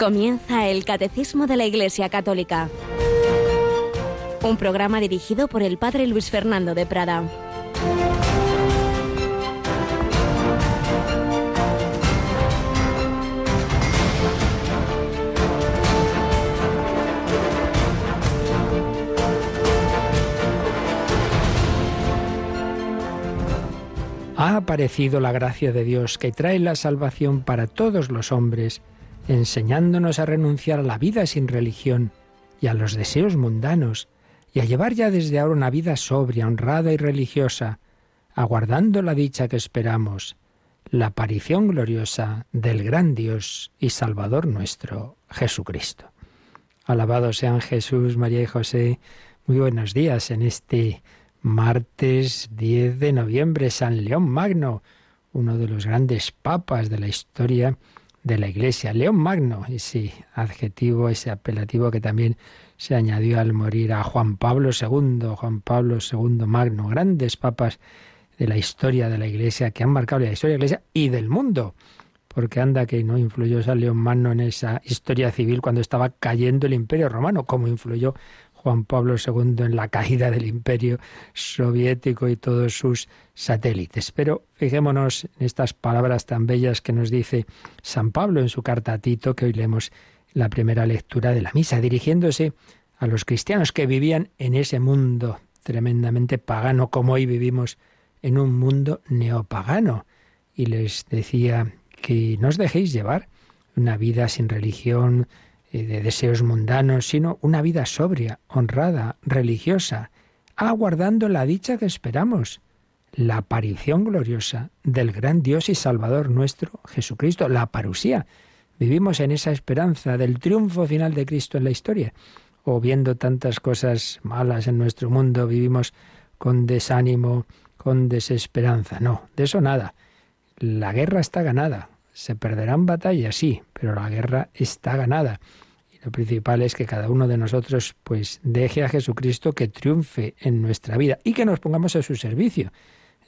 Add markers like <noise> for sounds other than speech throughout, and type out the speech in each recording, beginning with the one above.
Comienza el Catecismo de la Iglesia Católica, un programa dirigido por el Padre Luis Fernando de Prada. Ha aparecido la gracia de Dios que trae la salvación para todos los hombres, enseñándonos a renunciar a la vida sin religión y a los deseos mundanos, y a llevar ya desde ahora una vida sobria, honrada y religiosa, aguardando la dicha que esperamos, la aparición gloriosa del gran Dios y Salvador nuestro, Jesucristo. Alabado sean Jesús, María y José. Muy buenos días en este Martes 10 de noviembre, San León Magno, uno de los grandes papas de la historia de la Iglesia. León Magno, ese adjetivo, ese apelativo que también se añadió al morir a Juan Pablo II, Juan Pablo II Magno, grandes papas de la historia de la Iglesia que han marcado la historia de la Iglesia y del mundo. Porque anda que no influyó San León Magno en esa historia civil cuando estaba cayendo el Imperio Romano, como influyó Juan Pablo II en la caída del imperio soviético y todos sus satélites. Pero fijémonos en estas palabras tan bellas que nos dice San Pablo en su carta a Tito, que hoy leemos la primera lectura de la misa, dirigiéndose a los cristianos que vivían en ese mundo tremendamente pagano, como hoy vivimos en un mundo neopagano. Y les decía que no os dejéis llevar una vida sin religión, de deseos mundanos, sino una vida sobria, honrada, religiosa, aguardando la dicha que esperamos, la aparición gloriosa del gran Dios y Salvador nuestro, Jesucristo, la parusía. Vivimos en esa esperanza del triunfo final de Cristo en la historia. O viendo tantas cosas malas en nuestro mundo, vivimos con desánimo, con desesperanza. No, de eso nada. La guerra está ganada. Se perderán batallas, sí, pero la guerra está ganada. Lo principal es que cada uno de nosotros pues deje a Jesucristo que triunfe en nuestra vida y que nos pongamos a su servicio.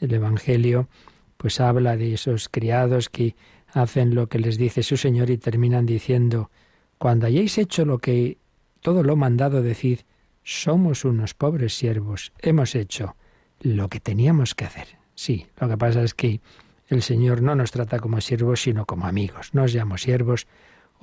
El Evangelio pues habla de esos criados que hacen lo que les dice su Señor y terminan diciendo, cuando hayáis hecho lo que todo lo mandado decid, somos unos pobres siervos, hemos hecho lo que teníamos que hacer. Sí, lo que pasa es que el Señor no nos trata como siervos, sino como amigos. Nos llamo siervos,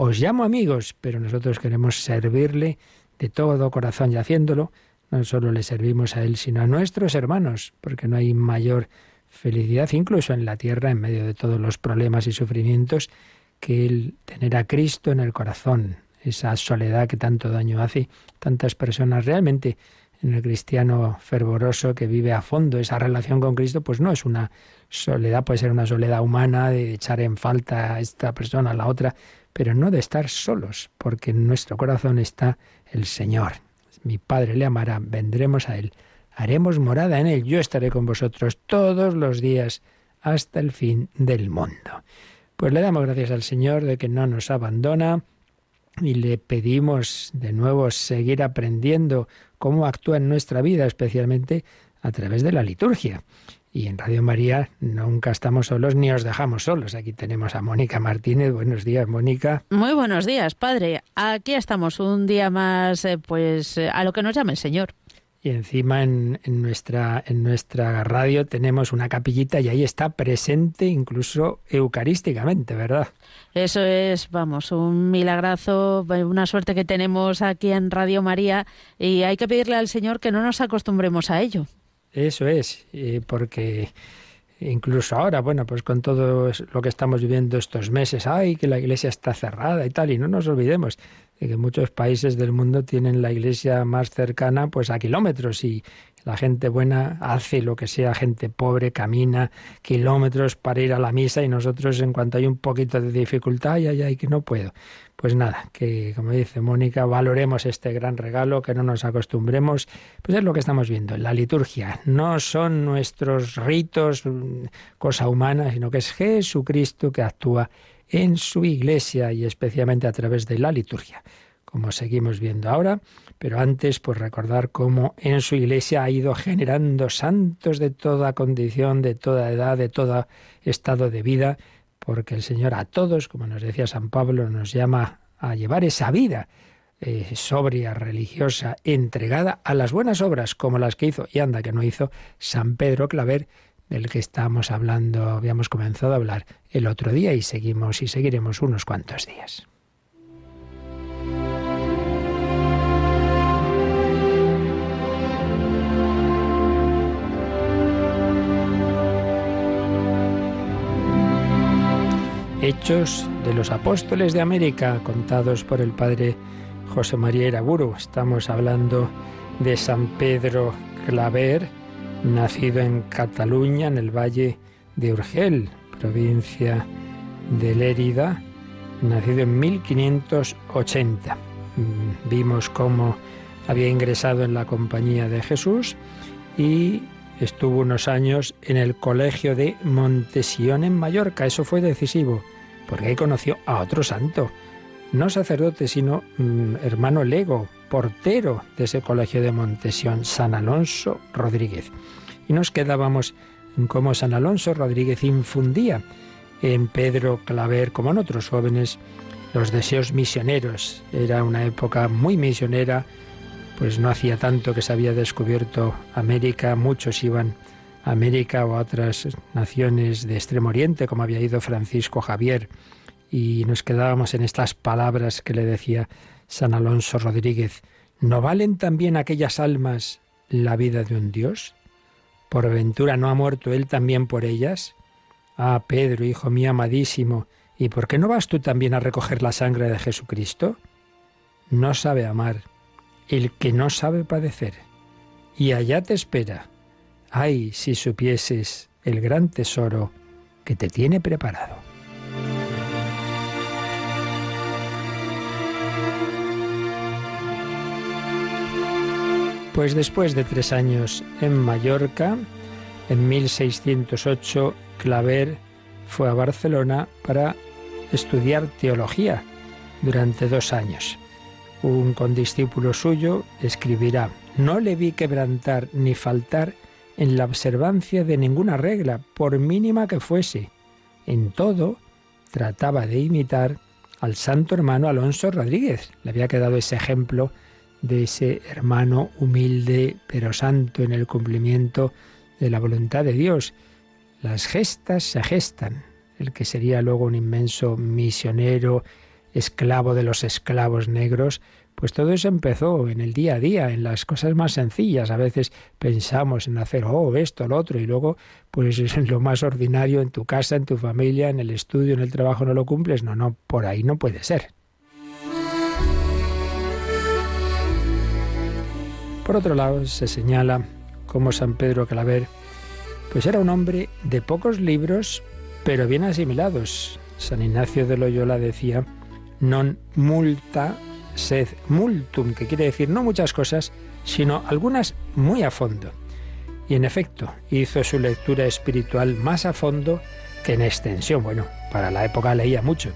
os llamo amigos, pero nosotros queremos servirle de todo corazón y haciéndolo, no solo le servimos a Él, sino a nuestros hermanos, porque no hay mayor felicidad, incluso en la tierra, en medio de todos los problemas y sufrimientos, que el tener a Cristo en el corazón, esa soledad que tanto daño hace. Tantas personas realmente en el cristiano fervoroso que vive a fondo esa relación con Cristo, pues no es una soledad, puede ser una soledad humana de echar en falta a esta persona, a la otra, pero no de estar solos, porque en nuestro corazón está el Señor. Mi Padre le amará, vendremos a Él, haremos morada en Él, yo estaré con vosotros todos los días hasta el fin del mundo. Pues le damos gracias al Señor de que no nos abandona, y le pedimos de nuevo seguir aprendiendo cómo actúa en nuestra vida, especialmente a través de la liturgia. Y en Radio María nunca estamos solos ni os dejamos solos. Aquí tenemos a Mónica Martínez. Buenos días, Mónica. Muy buenos días, padre. Aquí estamos un día más, eh, pues eh, a lo que nos llama el Señor. Y encima en, nuestra, en nuestra radio tenemos una capillita y ahí está presente incluso eucarísticamente, ¿verdad? Eso es, vamos, un milagrazo, una suerte que tenemos aquí en Radio María y hay que pedirle al Señor que no nos acostumbremos a ello. Eso es, porque incluso ahora, bueno, pues con todo lo que estamos viviendo estos meses, ay, que la iglesia está cerrada y tal, y no nos olvidemos de que muchos países del mundo tienen la iglesia más cercana pues a kilómetros y la gente buena hace lo que sea, gente pobre camina kilómetros para ir a la misa y nosotros en cuanto hay un poquito de dificultad, ay, ay, ay, que no puedo. Pues nada, que como dice Mónica, valoremos este gran regalo, que no nos acostumbremos, pues es lo que estamos viendo en la liturgia. No son nuestros ritos mm, cosa humana, sino que es Jesucristo que actúa en su iglesia y especialmente a través de la liturgia, como seguimos viendo ahora, pero antes pues recordar cómo en su iglesia ha ido generando santos de toda condición, de toda edad, de todo estado de vida, porque el Señor a todos, como nos decía San Pablo, nos llama a llevar esa vida eh, sobria, religiosa, entregada a las buenas obras como las que hizo, y anda que no hizo, San Pedro Claver, del que estamos hablando, habíamos comenzado a hablar el otro día y seguimos y seguiremos unos cuantos días. Hechos de los Apóstoles de América, contados por el padre José María Iraburu. Estamos hablando de San Pedro Claver, nacido en Cataluña, en el valle de Urgel, provincia de Lérida, nacido en 1580. Mm, vimos cómo había ingresado en la compañía de Jesús y estuvo unos años en el colegio de Montesión en Mallorca. Eso fue decisivo, porque ahí conoció a otro santo, no sacerdote, sino mm, hermano lego, portero de ese colegio de Montesión, San Alonso Rodríguez. Y nos quedábamos en cómo San Alonso Rodríguez infundía en Pedro Claver, como en otros jóvenes, los deseos misioneros. Era una época muy misionera, pues no hacía tanto que se había descubierto América, muchos iban América o a otras naciones de Extremo Oriente, como había ido Francisco Javier y nos quedábamos en estas palabras que le decía San Alonso Rodríguez. ¿No valen también aquellas almas la vida de un Dios? ¿Por ventura no ha muerto Él también por ellas? Ah, Pedro, hijo mío amadísimo, ¿y por qué no vas tú también a recoger la sangre de Jesucristo? No sabe amar el que no sabe padecer, y allá te espera. Ay, si supieses el gran tesoro que te tiene preparado. Pues después de tres años en Mallorca, en 1608, Claver fue a Barcelona para estudiar teología durante dos años. Un condiscípulo suyo escribirá, no le vi quebrantar ni faltar en la observancia de ninguna regla, por mínima que fuese. En todo trataba de imitar al santo hermano Alonso Rodríguez. Le había quedado ese ejemplo de ese hermano humilde pero santo en el cumplimiento de la voluntad de Dios. Las gestas se gestan. El que sería luego un inmenso misionero, esclavo de los esclavos negros, pues todo eso empezó en el día a día, en las cosas más sencillas. A veces pensamos en hacer, oh, esto, lo otro, y luego, pues en <laughs> lo más ordinario, en tu casa, en tu familia, en el estudio, en el trabajo, no lo cumples. No, no, por ahí no puede ser. Por otro lado, se señala cómo San Pedro Claver pues era un hombre de pocos libros, pero bien asimilados. San Ignacio de Loyola decía, non multa sed multum, que quiere decir no muchas cosas, sino algunas muy a fondo. Y en efecto, hizo su lectura espiritual más a fondo que en extensión. Bueno, para la época leía mucho,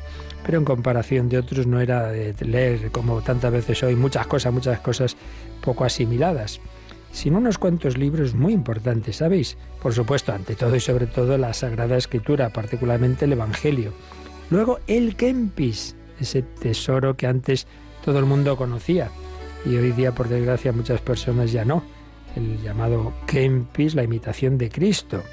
pero en comparación de otros no era de leer como tantas veces hoy muchas cosas, muchas cosas poco asimiladas, sino unos cuantos libros muy importantes, ¿sabéis? Por supuesto, ante todo y sobre todo la Sagrada Escritura, particularmente el Evangelio. Luego el Kempis, ese tesoro que antes todo el mundo conocía y hoy día, por desgracia, muchas personas ya no. El llamado Kempis, la imitación de Cristo.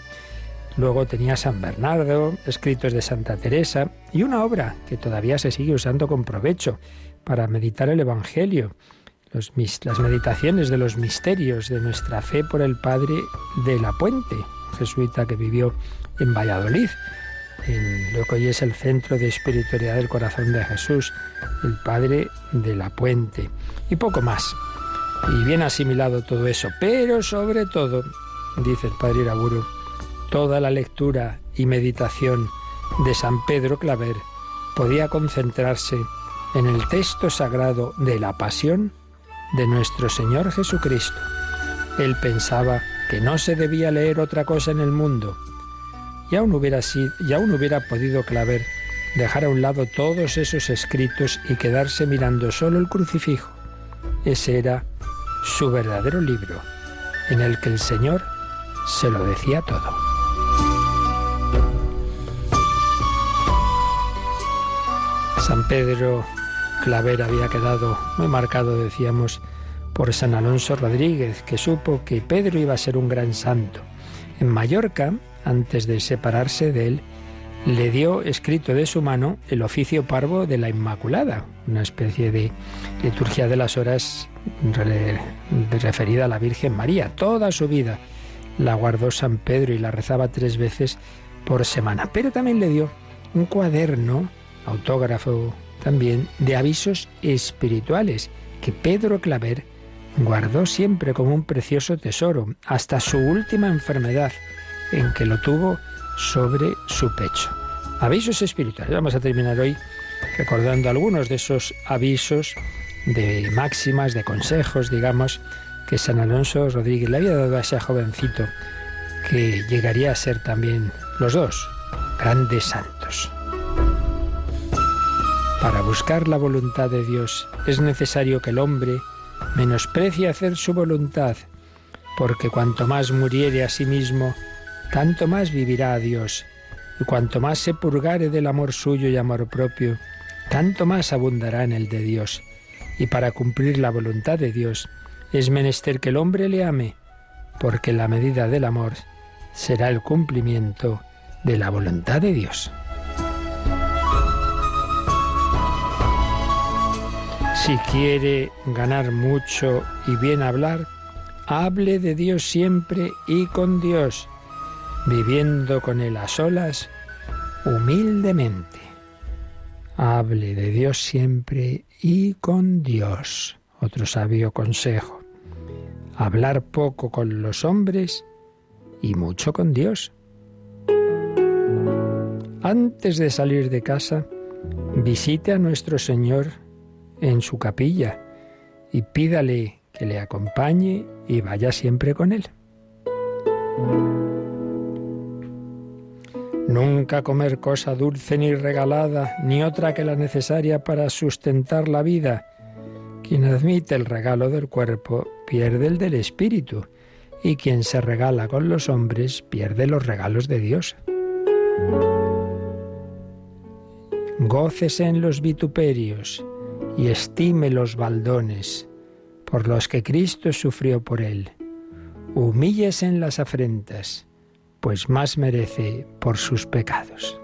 Luego tenía San Bernardo, escritos de Santa Teresa y una obra que todavía se sigue usando con provecho para meditar el Evangelio, las meditaciones de los misterios de nuestra fe por el Padre de la Puente, jesuita que vivió en Valladolid, en lo que hoy es el Centro de Espiritualidad del Corazón de Jesús, el Padre de la Puente, y poco más. Y bien asimilado todo eso, pero sobre todo, dice el Padre Iraburu, toda la lectura y meditación de San Pedro Claver podía concentrarse en el texto sagrado de la pasión de nuestro Señor Jesucristo. Él pensaba que no se debía leer otra cosa en el mundo. Y aún hubiera, sido, y aún hubiera podido Claver dejar a un lado todos esos escritos y quedarse mirando solo el crucifijo. Ese era su verdadero libro, en el que el Señor se lo decía todo. San Pedro Claver había quedado muy marcado, decíamos, por San Alonso Rodríguez, que supo que Pedro iba a ser un gran santo. En Mallorca, antes de separarse de él, le dio escrito de su mano el oficio parvo de la Inmaculada, una especie de liturgia de las horas referida a la Virgen María. Toda su vida la guardó San Pedro y la rezaba tres veces por semana. Pero también le dio un cuaderno, autógrafo también, de avisos espirituales que Pedro Claver guardó siempre como un precioso tesoro, hasta su última enfermedad, en que lo tuvo sobre su pecho. Avisos espirituales. Vamos a terminar hoy recordando algunos de esos avisos de máximas, de consejos, digamos, que San Alonso Rodríguez le había dado a ese jovencito que llegaría a ser también los dos grandes santos. Para buscar la voluntad de Dios es necesario que el hombre menosprecie hacer su voluntad, porque cuanto más muriere a sí mismo, tanto más vivirá a Dios, y cuanto más se purgare del amor suyo y amor propio, tanto más abundará en el de Dios. Y para cumplir la voluntad de Dios, es menester que el hombre le ame, porque la medida del amor será el cumplimiento de la voluntad de Dios. Si quiere ganar mucho y bien hablar, hable de Dios siempre y con Dios, viviendo con Él a solas, humildemente. Hable de Dios siempre y con Dios. Otro sabio consejo. Hablar poco con los hombres y mucho con Dios. Antes de salir de casa, visite a nuestro Señor en su capilla y pídale que le acompañe y vaya siempre con él. Nunca comer cosa dulce ni regalada, ni otra que la necesaria para sustentar la vida. Quien admite el regalo del cuerpo pierde el del espíritu y quien se regala con los hombres pierde los regalos de Dios. Gócese en los vituperios y estime los baldones por los que Cristo sufrió por él. Humíllese en las afrentas, pues más merece por sus pecados.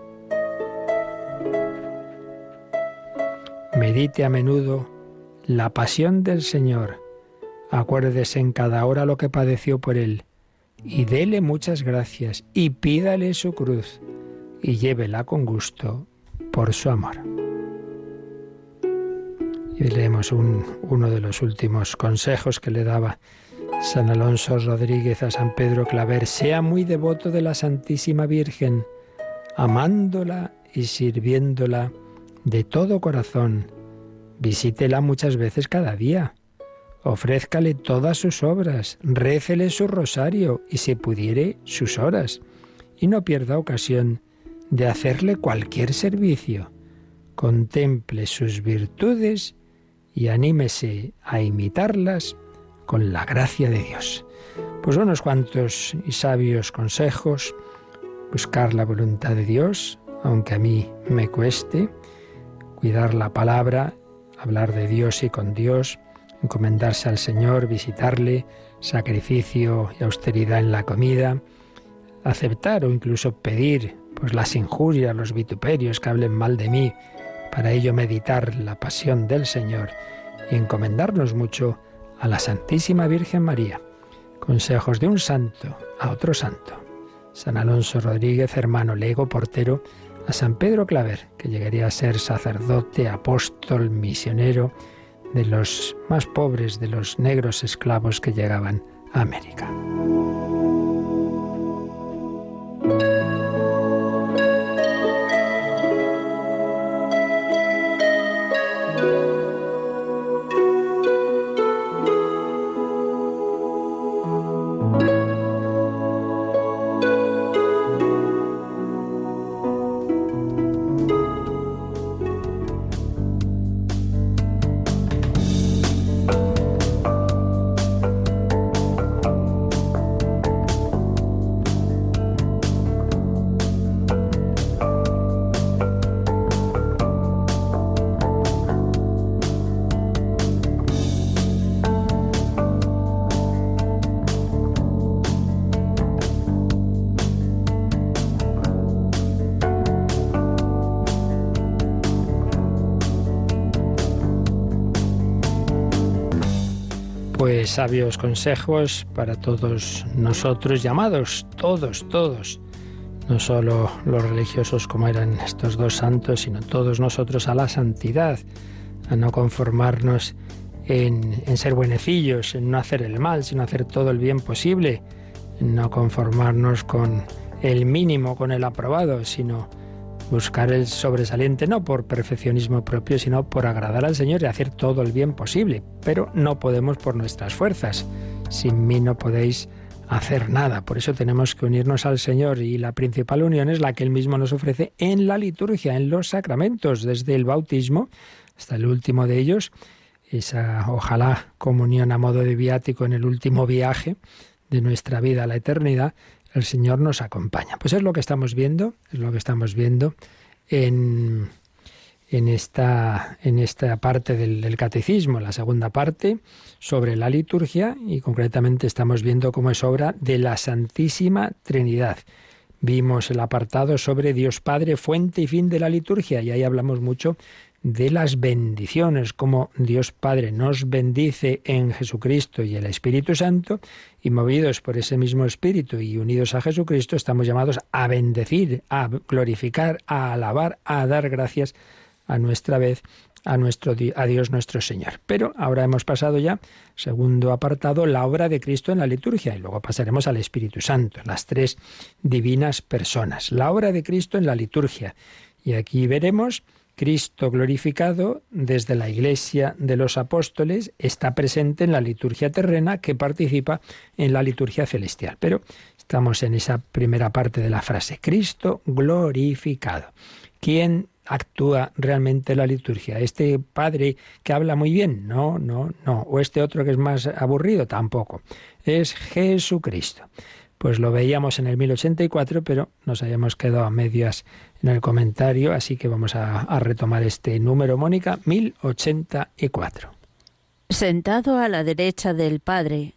Medite a menudo la pasión del Señor Acuérdese en cada hora lo que padeció por él, y dele muchas gracias, y pídale su cruz, y llévela con gusto por su amor. Y leemos uno de los últimos consejos que le daba San Alonso Rodríguez a San Pedro Claver. Sea muy devoto de la Santísima Virgen, amándola y sirviéndola de todo corazón. Visítela muchas veces cada día ofrézcale todas sus obras, récele su rosario y si pudiere sus horas, y no pierda ocasión de hacerle cualquier servicio. Contemple sus virtudes y anímese a imitarlas con la gracia de Dios. Pues unos cuantos y sabios consejos, buscar la voluntad de Dios, aunque a mí me cueste, cuidar la palabra, hablar de Dios y con Dios, encomendarse al Señor, visitarle, sacrificio y austeridad en la comida, aceptar o incluso pedir pues las injurias, los vituperios que hablen mal de mí, para ello meditar la pasión del Señor y encomendarnos mucho a la Santísima Virgen María. Consejos de un santo a otro santo. San Alonso Rodríguez, hermano lego, portero, a San Pedro Claver, que llegaría a ser sacerdote, apóstol, misionero, de los más pobres, de los negros esclavos que llegaban a América. Sabios consejos para todos nosotros, llamados todos, todos, no solo los religiosos como eran estos dos santos, sino todos nosotros a la santidad, a no conformarnos en, en ser buenecillos, en no hacer el mal, sino hacer todo el bien posible, no conformarnos con el mínimo, con el aprobado, sino buscar el sobresaliente no por perfeccionismo propio, sino por agradar al Señor y hacer todo el bien posible. Pero no podemos por nuestras fuerzas. Sin mí no podéis hacer nada. Por eso tenemos que unirnos al Señor y la principal unión es la que Él mismo nos ofrece en la liturgia, en los sacramentos, desde el bautismo hasta el último de ellos, esa ojalá comunión a modo de viático en el último viaje de nuestra vida a la eternidad, el Señor nos acompaña. Pues es lo que estamos viendo, es lo que estamos viendo en, en, esta, en esta parte del, catecismo, la segunda parte, sobre la liturgia, y concretamente estamos viendo cómo es obra de la Santísima Trinidad. Vimos el apartado sobre Dios Padre, fuente y fin de la liturgia, y ahí hablamos mucho de las bendiciones, como Dios Padre nos bendice en Jesucristo y el Espíritu Santo, y movidos por ese mismo Espíritu y unidos a Jesucristo, estamos llamados a bendecir, a glorificar, a alabar, a dar gracias a nuestra vez a nuestro a Dios nuestro Señor. Pero ahora hemos pasado ya, segundo apartado, la obra de Cristo en la liturgia y luego pasaremos al Espíritu Santo, las tres divinas personas. La obra de Cristo en la liturgia. Y aquí veremos Cristo glorificado desde la Iglesia de los Apóstoles está presente en la liturgia terrena que participa en la liturgia celestial. Pero estamos en esa primera parte de la frase, Cristo glorificado. ¿Quién actúa realmente la liturgia? ¿Este padre que habla muy bien? No, no, no. ¿O este otro que es más aburrido? Tampoco. Es Jesucristo. Pues lo veíamos en el 1084, pero nos habíamos quedado a medias en el comentario, así que vamos a, a retomar este número, Mónica, 1084. Sentado a la derecha del Padre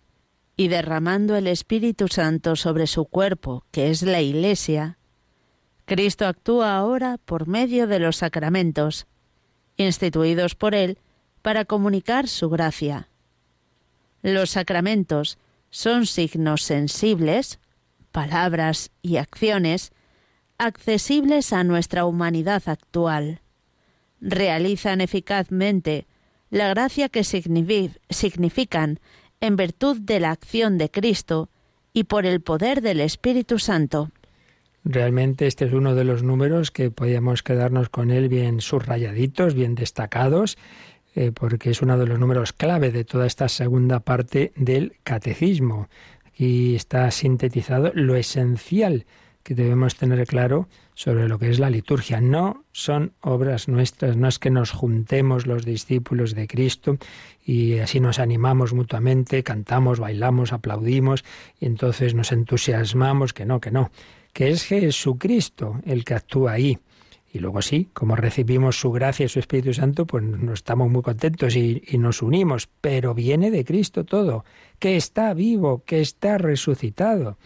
y derramando el Espíritu Santo sobre su cuerpo, que es la Iglesia, Cristo actúa ahora por medio de los sacramentos, instituidos por Él para comunicar su gracia. Los sacramentos son signos sensibles, palabras y acciones accesibles a nuestra humanidad actual. Realizan eficazmente la gracia que significan en virtud de la acción de Cristo y por el poder del Espíritu Santo. Realmente este es uno de los números que podíamos quedarnos con él bien subrayaditos, bien destacados, eh, porque es uno de los números clave de toda esta segunda parte del catecismo. Aquí está sintetizado lo esencial que debemos tener claro sobre lo que es la liturgia. No son obras nuestras, no es que nos juntemos los discípulos de Cristo y así nos animamos mutuamente, cantamos, bailamos, aplaudimos y entonces nos entusiasmamos, que no, que no, que es Jesucristo el que actúa ahí. Y luego sí, como recibimos su gracia y su Espíritu Santo, pues nos estamos muy contentos y, y, nos unimos. Pero viene de Cristo todo, que está vivo, que está resucitado.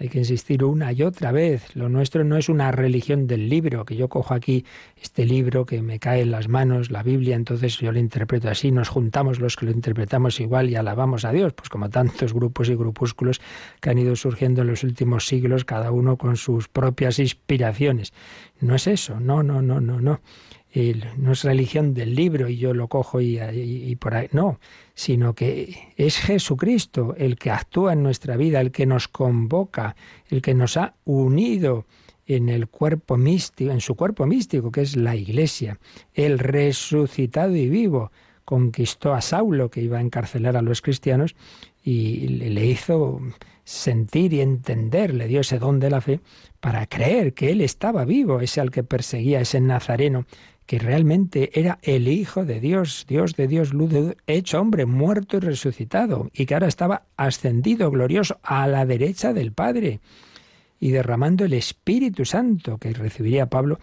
Hay que insistir una y otra vez. Lo nuestro no es una religión del libro, que yo cojo aquí este libro que me cae en las manos, la Biblia, entonces yo lo interpreto así, nos juntamos los que lo interpretamos igual y alabamos a Dios, pues como tantos grupos y grupúsculos que han ido surgiendo en los últimos siglos, cada uno con sus propias inspiraciones. No es eso, no, no, no, no, no no es religión del libro y yo lo cojo y, y, por ahí, no, sino que es Jesucristo el que actúa en nuestra vida, el que nos convoca, el que nos ha unido en el cuerpo místico, en su cuerpo místico, que es la Iglesia, el resucitado y vivo, conquistó a Saulo, que iba a encarcelar a los cristianos, y le hizo sentir y entender, le dio ese don de la fe para creer que él estaba vivo, ese al que perseguía, ese nazareno que realmente era el Hijo de Dios, Dios de Dios, luz de hecho hombre, muerto y resucitado, y que ahora estaba ascendido, glorioso, a la derecha del Padre, y derramando el Espíritu Santo que recibiría Pablo,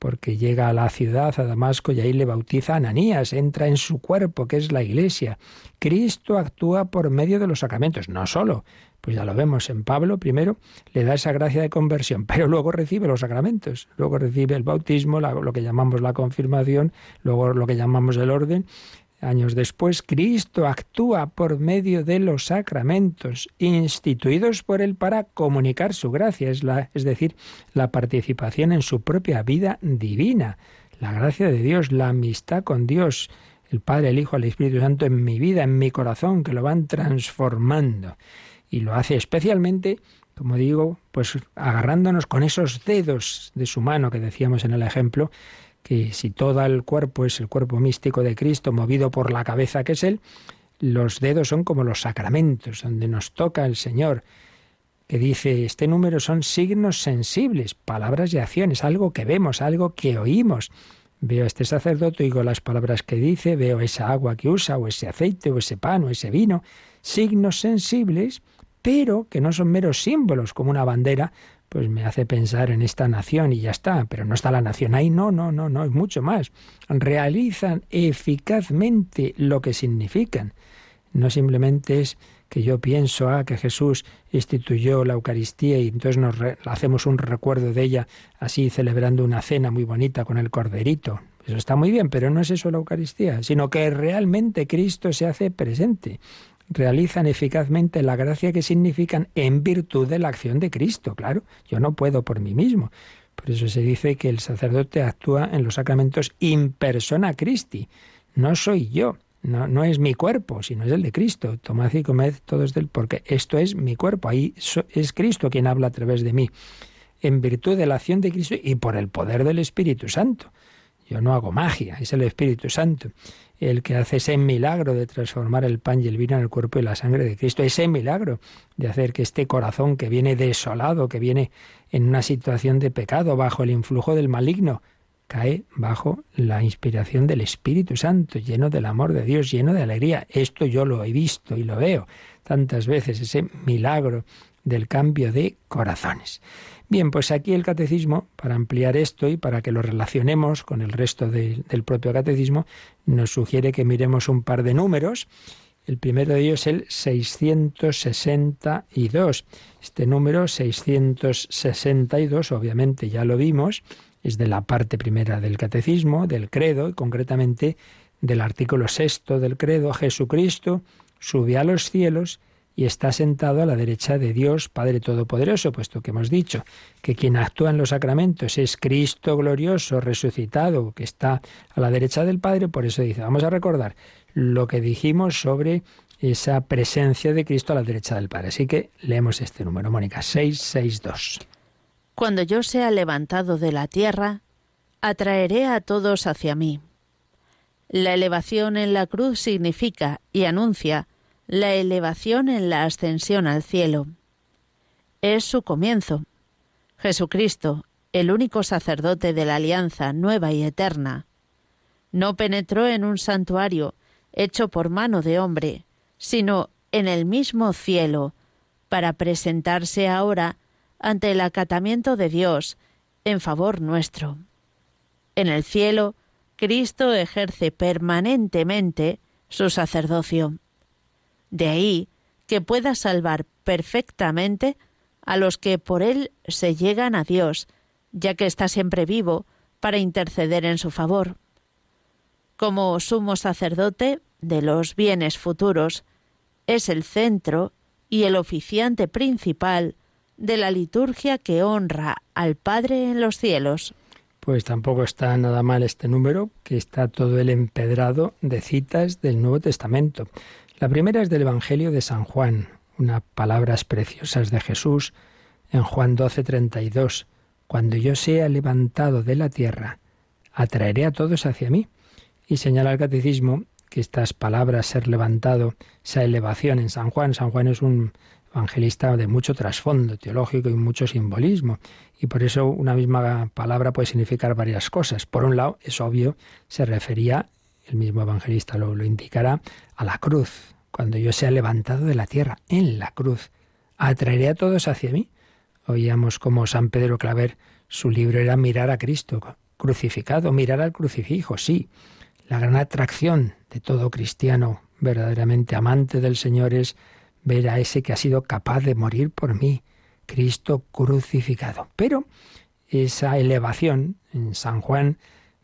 porque llega a la ciudad, a Damasco, y ahí le bautiza a Ananías, entra en su cuerpo, que es la Iglesia. Cristo actúa por medio de los sacramentos, no solo, pues ya lo vemos en Pablo, primero le da esa gracia de conversión, <laughs> pero luego recibe los sacramentos, luego recibe el bautismo, lo que llamamos la confirmación, luego lo que llamamos el orden, años después, Cristo actúa por medio de los sacramentos instituidos por Él para comunicar su gracia, es, la, es decir, la participación en su propia vida divina, la gracia de Dios, la amistad con Dios, el Padre, el Hijo, el Espíritu Santo en mi vida, en mi corazón, que lo van transformando. Y lo hace especialmente, como digo, pues agarrándonos con esos dedos de su mano que decíamos en el ejemplo, que si todo el cuerpo es el cuerpo místico de Cristo movido por la cabeza que es Él, los dedos son como los sacramentos, donde nos toca el Señor, que dice, este número son signos sensibles, palabras y acciones, algo que vemos, algo que oímos. Veo a este sacerdote, oigo las palabras que dice, veo esa agua que usa, o ese aceite, o ese pan, o ese vino, signos sensibles, pero que no son meros símbolos, como una bandera, pues me hace pensar en esta nación y ya está, pero no está la nación ahí, no, no, no, no, es mucho más. Realizan eficazmente lo que significan. No simplemente es que yo pienso ah, que Jesús instituyó la Eucaristía y entonces nos hacemos un recuerdo de ella así celebrando una cena muy bonita con el corderito. Eso está muy bien, pero no es eso la Eucaristía, sino que realmente Cristo se hace presente realizan eficazmente la gracia que significan en virtud de la acción de Cristo. Claro, yo no puedo por mí mismo. Por eso se dice que el sacerdote actúa en los sacramentos in persona Christi. No soy yo, no, es mi cuerpo, sino es el de Cristo. Tomad y comed todos del, porque esto es mi cuerpo. Ahí es Cristo quien habla a través de mí. En virtud de la acción de Cristo y por el poder del Espíritu Santo. Yo no hago magia, es el Espíritu Santo el que hace ese milagro de transformar el pan y el vino en el cuerpo y la sangre de Cristo, ese milagro de hacer que este corazón que viene desolado, que viene en una situación de pecado, bajo el influjo del maligno, cae bajo la inspiración del Espíritu Santo, lleno del amor de Dios, lleno de alegría. Esto yo lo he visto y lo veo tantas veces, ese milagro del cambio de corazones. Bien, pues aquí el catecismo, para ampliar esto y para que lo relacionemos con el resto del propio catecismo, nos sugiere que miremos un par de números. El primero de ellos es el 662. Este número 662, obviamente ya lo vimos, es de la parte primera del catecismo, del credo, y concretamente del artículo sexto del credo, Jesucristo sube a los cielos y está sentado a la derecha de Dios Padre Todopoderoso, puesto que hemos dicho que quien actúa en los sacramentos es Cristo glorioso, resucitado, que está a la derecha del Padre, por eso dice, vamos a recordar lo que dijimos sobre esa presencia de Cristo a la derecha del Padre. Así que leemos este número, Mónica, 662. Cuando yo sea levantado de la tierra, atraeré a todos hacia mí. La elevación en la cruz significa y anuncia la elevación en la ascensión al cielo. Es su comienzo. Jesucristo, el único sacerdote de la alianza nueva y eterna, no penetró en un santuario hecho por mano de hombre, sino en el mismo cielo, para presentarse ahora ante el acatamiento de Dios en favor nuestro. En el cielo, Cristo ejerce permanentemente su sacerdocio. De ahí que pueda salvar perfectamente a los que por él se llegan a Dios, ya que está siempre vivo para interceder en su favor. Como sumo sacerdote de los bienes futuros, es el centro y el oficiante principal de la liturgia que honra al Padre en los cielos. Pues tampoco está nada mal este número, que está todo el empedrado de citas del Nuevo Testamento. La primera es del Evangelio de San Juan, unas palabras preciosas de Jesús en Juan 12:32. Cuando yo sea levantado de la tierra, atraeré a todos hacia mí. Y señala el catecismo que estas palabras, ser levantado, esa elevación en San Juan, San Juan es un evangelista de mucho trasfondo teológico y mucho simbolismo, y por eso una misma palabra puede significar varias cosas. Por un lado, es obvio, se refería el mismo evangelista lo, indicará, a la cruz, cuando yo sea levantado de la tierra, en la cruz. Atraeré a todos hacia mí. Oíamos como San Pedro Claver, su libro era mirar a Cristo crucificado, mirar al crucifijo, sí. La gran atracción de todo cristiano verdaderamente amante del Señor es ver a ese que ha sido capaz de morir por mí, Cristo crucificado. Pero esa elevación en San Juan,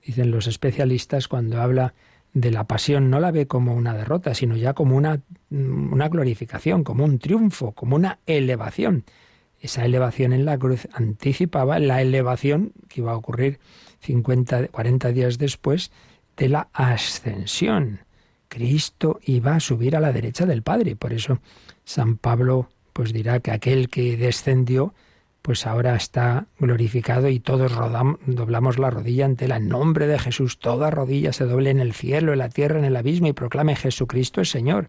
dicen los especialistas, cuando habla de la pasión no la ve como una derrota, sino ya como una, una glorificación, como un triunfo, como una elevación. Esa elevación en la cruz anticipaba la elevación que iba a ocurrir 50, 40 días después de la ascensión. Cristo iba a subir a la derecha del Padre. Por eso San Pablo pues dirá que aquel que descendió pues ahora está glorificado y todos doblamos la rodilla ante el nombre de Jesús. Toda rodilla se doble en el cielo, en la tierra, en el abismo y proclame Jesucristo es Señor,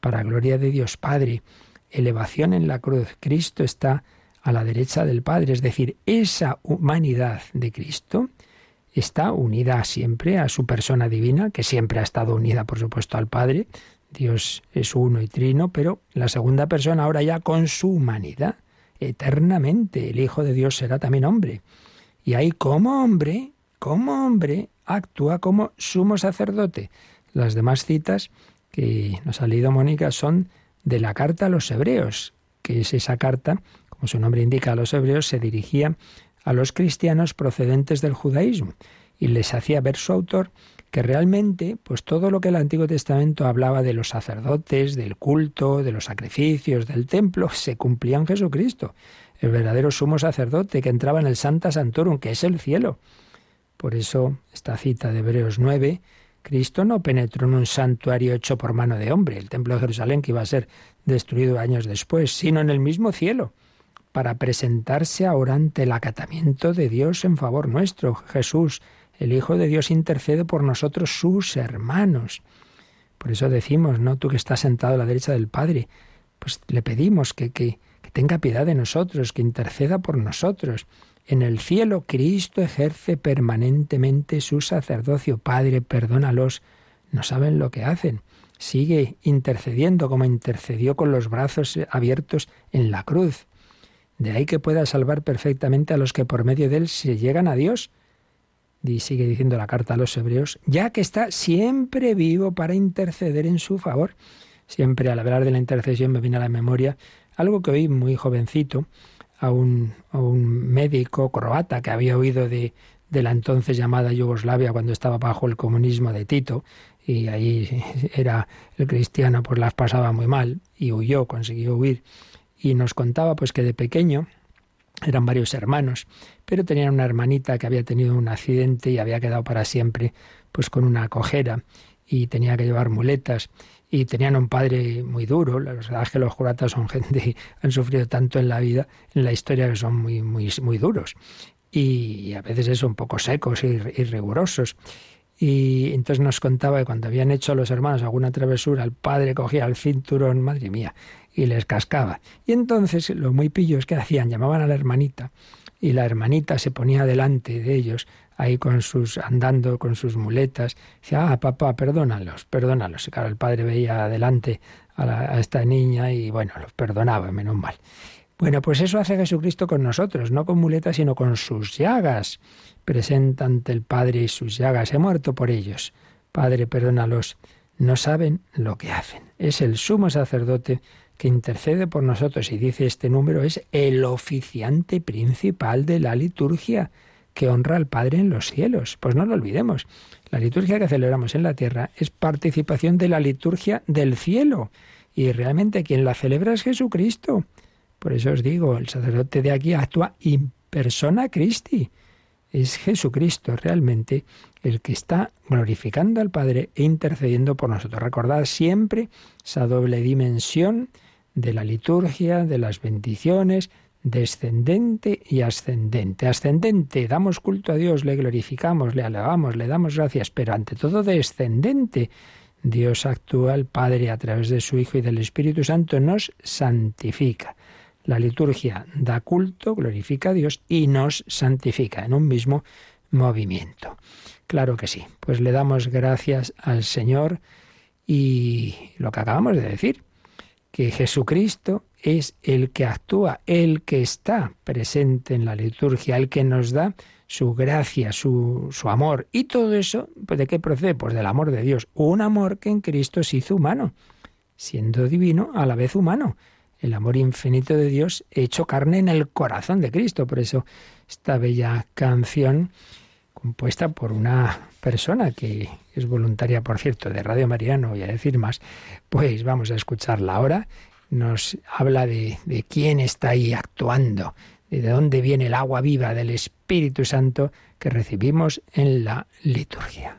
para gloria de Dios Padre. Elevación en la cruz. Cristo está a la derecha del Padre, es decir, esa humanidad de Cristo está unida siempre a su persona divina, que siempre ha estado unida, por supuesto, al Padre. Dios es uno y trino, pero la segunda persona ahora ya con su humanidad eternamente. El Hijo de Dios será también hombre. Y ahí como hombre, como hombre, actúa como sumo sacerdote. Las demás citas que nos ha leído Mónica son de la carta a los hebreos, que es esa carta, como su nombre indica a los hebreos, se dirigía a los cristianos procedentes del judaísmo y les hacía ver su autor que realmente, pues todo lo que el Antiguo Testamento hablaba de los sacerdotes, del culto, de los sacrificios, del templo, se cumplía en Jesucristo, el verdadero sumo sacerdote que entraba en el Santa Santorum, que es el cielo. Por eso, esta cita de Hebreos 9, Cristo no penetró en un santuario hecho por mano de hombre, el templo de Jerusalén que iba a ser destruido años después, sino en el mismo cielo, para presentarse ahora ante el acatamiento de Dios en favor nuestro. Jesús, el Hijo de Dios intercede por nosotros, sus hermanos. Por eso decimos, ¿no? Tú que estás sentado a la derecha del Padre, pues le pedimos que, que, que tenga piedad de nosotros, que interceda por nosotros. En el cielo Cristo ejerce permanentemente su sacerdocio. Padre, perdónalos, no saben lo que hacen. Sigue intercediendo como intercedió con los brazos abiertos en la cruz. De ahí que pueda salvar perfectamente a los que por medio de él se llegan a Dios y sigue diciendo la carta a los hebreos, ya que está siempre vivo para interceder en su favor. Siempre al hablar de la intercesión me viene a la memoria algo que oí muy jovencito a un, a un médico croata que había oído de, de la entonces llamada Yugoslavia cuando estaba bajo el comunismo de Tito y ahí <laughs> era el cristiano pues las pasaba muy mal y huyó, consiguió huir y nos contaba pues que de pequeño eran varios hermanos, pero tenían una hermanita que había tenido un accidente y había quedado para siempre pues con una cojera y tenía que llevar muletas y tenían un padre muy duro. La verdad es que los curatas son <laughs> gente que han sufrido tanto en la vida, en la historia, que son muy, muy, muy duros. Y a veces son un poco secos y, y rigurosos. Y entonces nos contaba que cuando habían hecho los hermanos alguna travesura, el padre cogía el cinturón, madre mía, y les cascaba. Y entonces los muy pillos que hacían, llamaban a la hermanita y la hermanita se ponía delante de ellos, ahí con sus, andando con sus muletas, decía, ah, papá, perdónalos, perdónalos. Y claro, el padre veía adelante a, a esta niña y bueno, los perdonaba, menos mal. Bueno, pues eso hace Jesucristo con nosotros, no con muletas, sino con sus llagas. Presenta ante el Padre y sus llagas. He muerto por ellos. Padre, perdónalos. No saben lo que hacen. Es el sumo sacerdote que intercede por nosotros y dice este número es el oficiante principal de la liturgia que honra al Padre en los cielos. Pues no lo olvidemos. La liturgia que celebramos en la tierra es participación de la liturgia del cielo. Y realmente quien la celebra es Jesucristo. Por eso os digo, el sacerdote de aquí actúa in persona Christi. Es Jesucristo realmente el que está glorificando al Padre e intercediendo por nosotros. Recordad siempre esa doble dimensión de la liturgia, de las bendiciones, descendente y ascendente. Ascendente, damos culto a Dios, le glorificamos, le alabamos, le damos gracias, pero ante todo descendente. Dios actúa, el Padre, a través de su Hijo y del Espíritu Santo, nos santifica. La liturgia da culto, glorifica a Dios y nos santifica en un mismo movimiento. Claro que sí, pues le damos gracias al Señor y lo que acabamos de decir, que Jesucristo es el que actúa, el que está presente en la liturgia, el que nos da su gracia, su, su amor. Y todo eso, pues, ¿de qué procede? Pues del amor de Dios. Un amor que en Cristo se hizo humano, siendo divino a la vez humano. El amor infinito de Dios hecho carne en el corazón de Cristo. Por eso esta bella canción compuesta por una persona que es voluntaria, por cierto, de Radio María, no voy a decir más, pues vamos a escucharla ahora. Nos habla de, de quién está ahí actuando, de dónde viene el agua viva del Espíritu Santo que recibimos en la liturgia.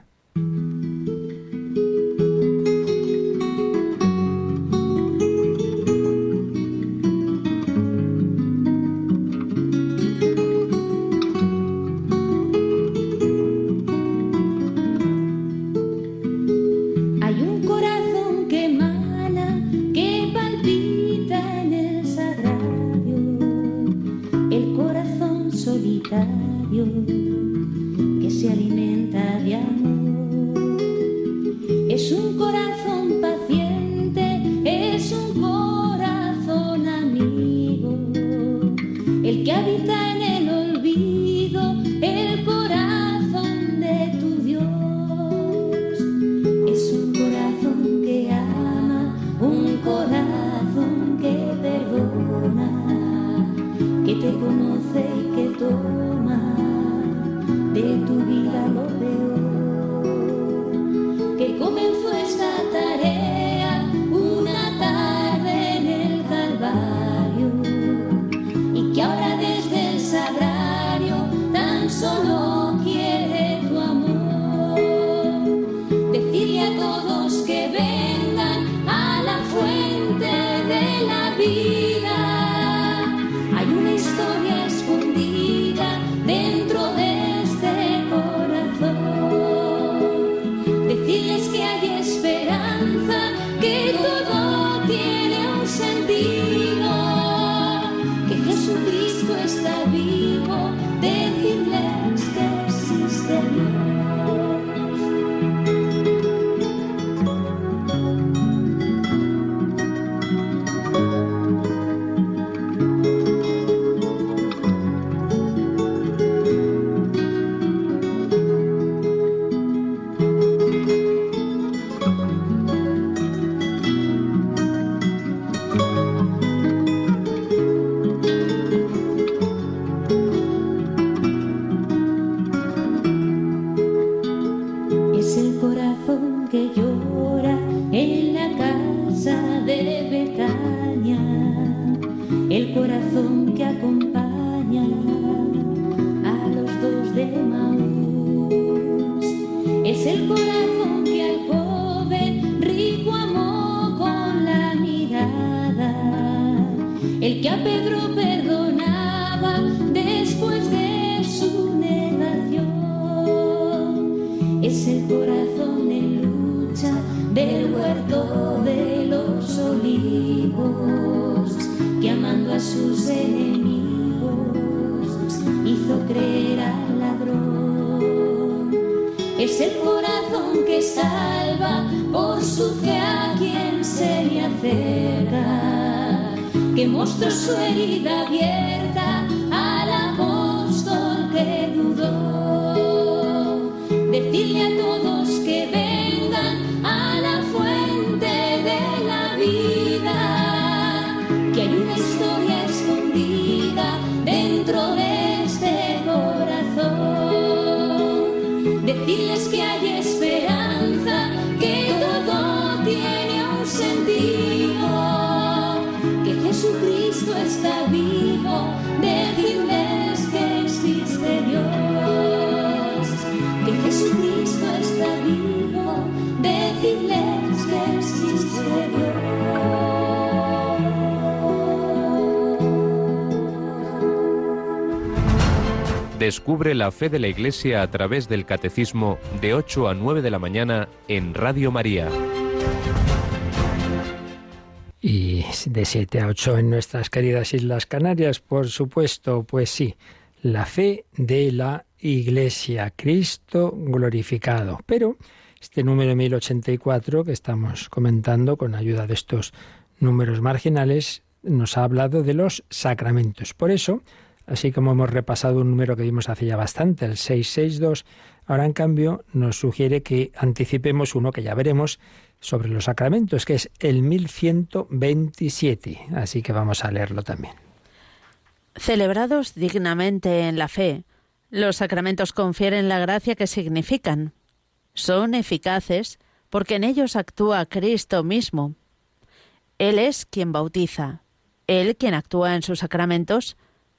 Es el corazón que salva por su fe a quien se le acerca, que mostró su herida abierta al apóstol que dudó. Decirle a todos Descubre la fe de la Iglesia a través del Catecismo de 8 a 9 de la mañana en Radio María. Y de 7 a 8 en nuestras queridas Islas Canarias, por supuesto, pues sí, la fe de la Iglesia, Cristo glorificado. Pero este número 1084 que estamos comentando con ayuda de estos números marginales nos ha hablado de los sacramentos. Por eso, así como hemos repasado un número que vimos hace ya bastante, el 662, ahora en cambio nos sugiere que anticipemos uno que ya veremos sobre los sacramentos, que es el 1127. Así que vamos a leerlo también. Celebrados dignamente en la fe, Los sacramentos confieren la gracia que significan. Son eficaces porque en ellos actúa Cristo mismo. Él es quien bautiza, Él quien actúa en sus sacramentos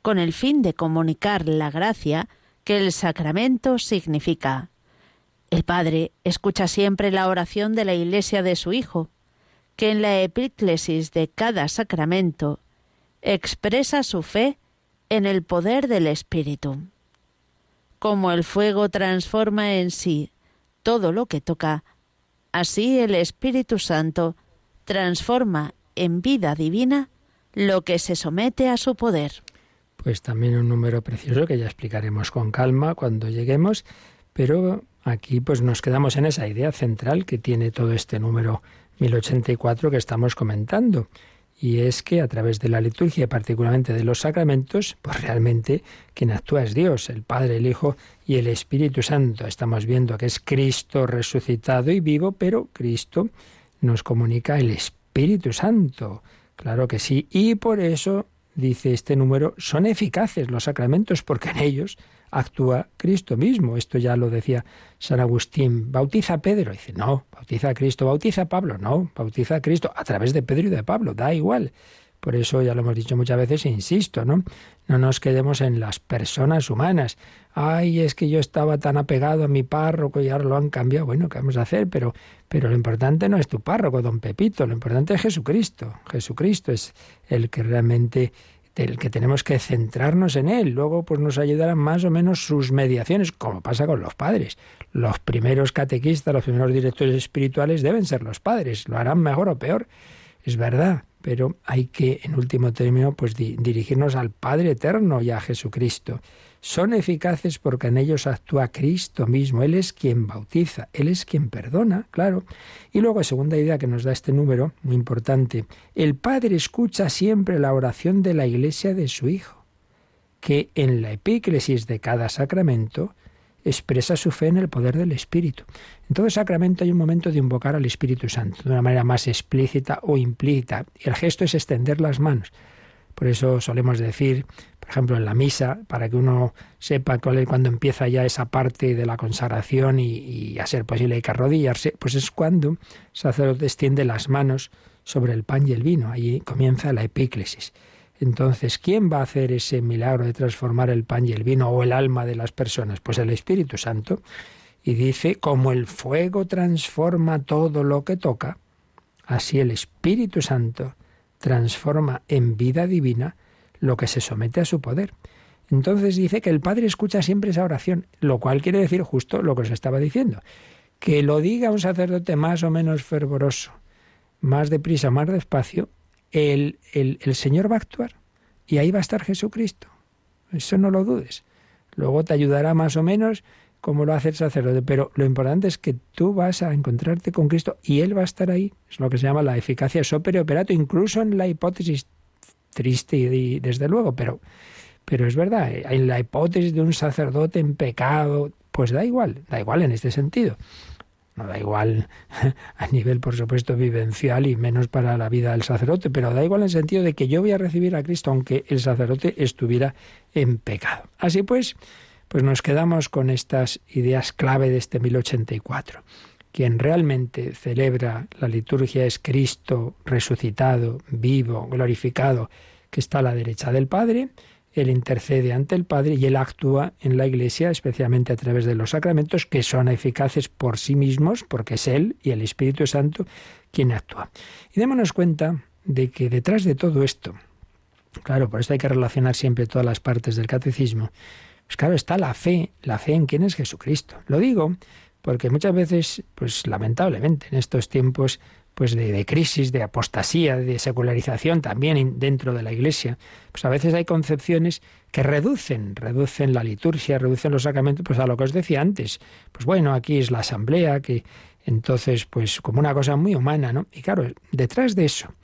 con el fin de comunicar la gracia que el sacramento significa. El Padre escucha siempre la oración de la Iglesia de su Hijo, que en la epíclesis de cada sacramento expresa su fe en el poder del Espíritu. Como el fuego transforma en sí todo lo que toca, así el Espíritu Santo transforma en vida divina lo que se somete a su poder. Pues también un número precioso que ya explicaremos con calma cuando lleguemos, pero aquí pues nos quedamos en esa idea central que tiene todo este número 1084 que estamos comentando y es que a través de la liturgia, particularmente de los sacramentos, pues realmente quien actúa es Dios, el Padre, el Hijo y el Espíritu Santo. Estamos viendo que es Cristo resucitado y vivo, pero Cristo nos comunica el Espíritu Santo. Claro que sí, y por eso dice este número, son eficaces los sacramentos porque en ellos actúa Cristo mismo. Esto ya lo decía San Agustín. ¿Bautiza a Pedro? Dice, no, bautiza a Cristo. ¿Bautiza a Pablo? No, bautiza a Cristo a través de Pedro y de Pablo, da igual. Por eso ya lo hemos dicho muchas veces, insisto, ¿no? No nos quedemos en las personas humanas. Ay, es que yo estaba tan apegado a mi párroco y ahora lo han cambiado. Bueno, ¿qué vamos a hacer? Pero, pero lo importante no es tu párroco, don Pepito, lo importante es Jesucristo. Jesucristo es el que realmente del que tenemos que centrarnos en él. Luego, pues nos ayudarán más o menos sus mediaciones, como pasa con los padres. Los primeros catequistas, los primeros directores espirituales deben ser los padres. Lo harán mejor o peor, es verdad, pero hay que, en último término, pues dirigirnos al Padre Eterno y a Jesucristo. Son eficaces porque en ellos actúa Cristo mismo. Él es quien bautiza, Él es quien perdona, claro. Y luego, segunda idea que nos da este número, muy importante, el Padre escucha siempre la oración de la Iglesia de su Hijo, que en la epíclesis de cada sacramento expresa su fe en el poder del Espíritu. En todo sacramento hay un momento de invocar al Espíritu Santo, de una manera más explícita o implícita. Y el gesto es extender las manos. Por eso solemos decir, por ejemplo, en la misa, para que uno sepa cuando empieza ya esa parte de la consagración y, a ser posible hay que arrodillarse, pues es cuando el sacerdote extiende las manos sobre el pan y el vino. Allí comienza la epíclesis. Entonces, ¿quién va a hacer ese milagro de transformar el pan y el vino o el alma de las personas? Pues el Espíritu Santo. Y dice, como el fuego transforma todo lo que toca, así el Espíritu Santo transforma en vida divina lo que se somete a su poder. Entonces dice que el Padre escucha siempre esa oración, lo cual quiere decir justo lo que os estaba diciendo, que lo diga un sacerdote más o menos fervoroso, más deprisa, más despacio, el, el, el Señor va a actuar y ahí va a estar Jesucristo. Eso no lo dudes. Luego te ayudará más o menos como lo hace el sacerdote, pero lo importante es que tú vas a encontrarte con Cristo y Él va a estar ahí. Es lo que se llama la eficacia sopere operato, incluso en la hipótesis triste y desde luego, pero, pero es verdad, en la hipótesis de un sacerdote en pecado, pues da igual, da igual en este sentido. No da igual <laughs> a nivel, por supuesto, vivencial y menos para la vida del sacerdote, pero da igual en el sentido de que yo voy a recibir a Cristo aunque el sacerdote estuviera en pecado. Así pues, pues nos quedamos con estas ideas clave de este 1084. Quien realmente celebra la liturgia es Cristo resucitado, vivo, glorificado, que está a la derecha del Padre, él intercede ante el Padre y él actúa en la Iglesia, especialmente a través de los sacramentos, que son eficaces por sí mismos, porque es Él y el Espíritu Santo quien actúa. Y démonos cuenta de que detrás de todo esto, claro, por esto hay que relacionar siempre todas las partes del catecismo, pues claro, está la fe, la fe en quién es Jesucristo. Lo digo porque muchas veces, pues lamentablemente, en estos tiempos pues de, crisis, de apostasía, de secularización también dentro de la Iglesia, pues a veces hay concepciones que reducen, reducen la liturgia, reducen los sacramentos, pues a lo que os decía antes. Pues bueno, aquí es la asamblea, que entonces, pues como una cosa muy humana, ¿no? Y claro, detrás de eso,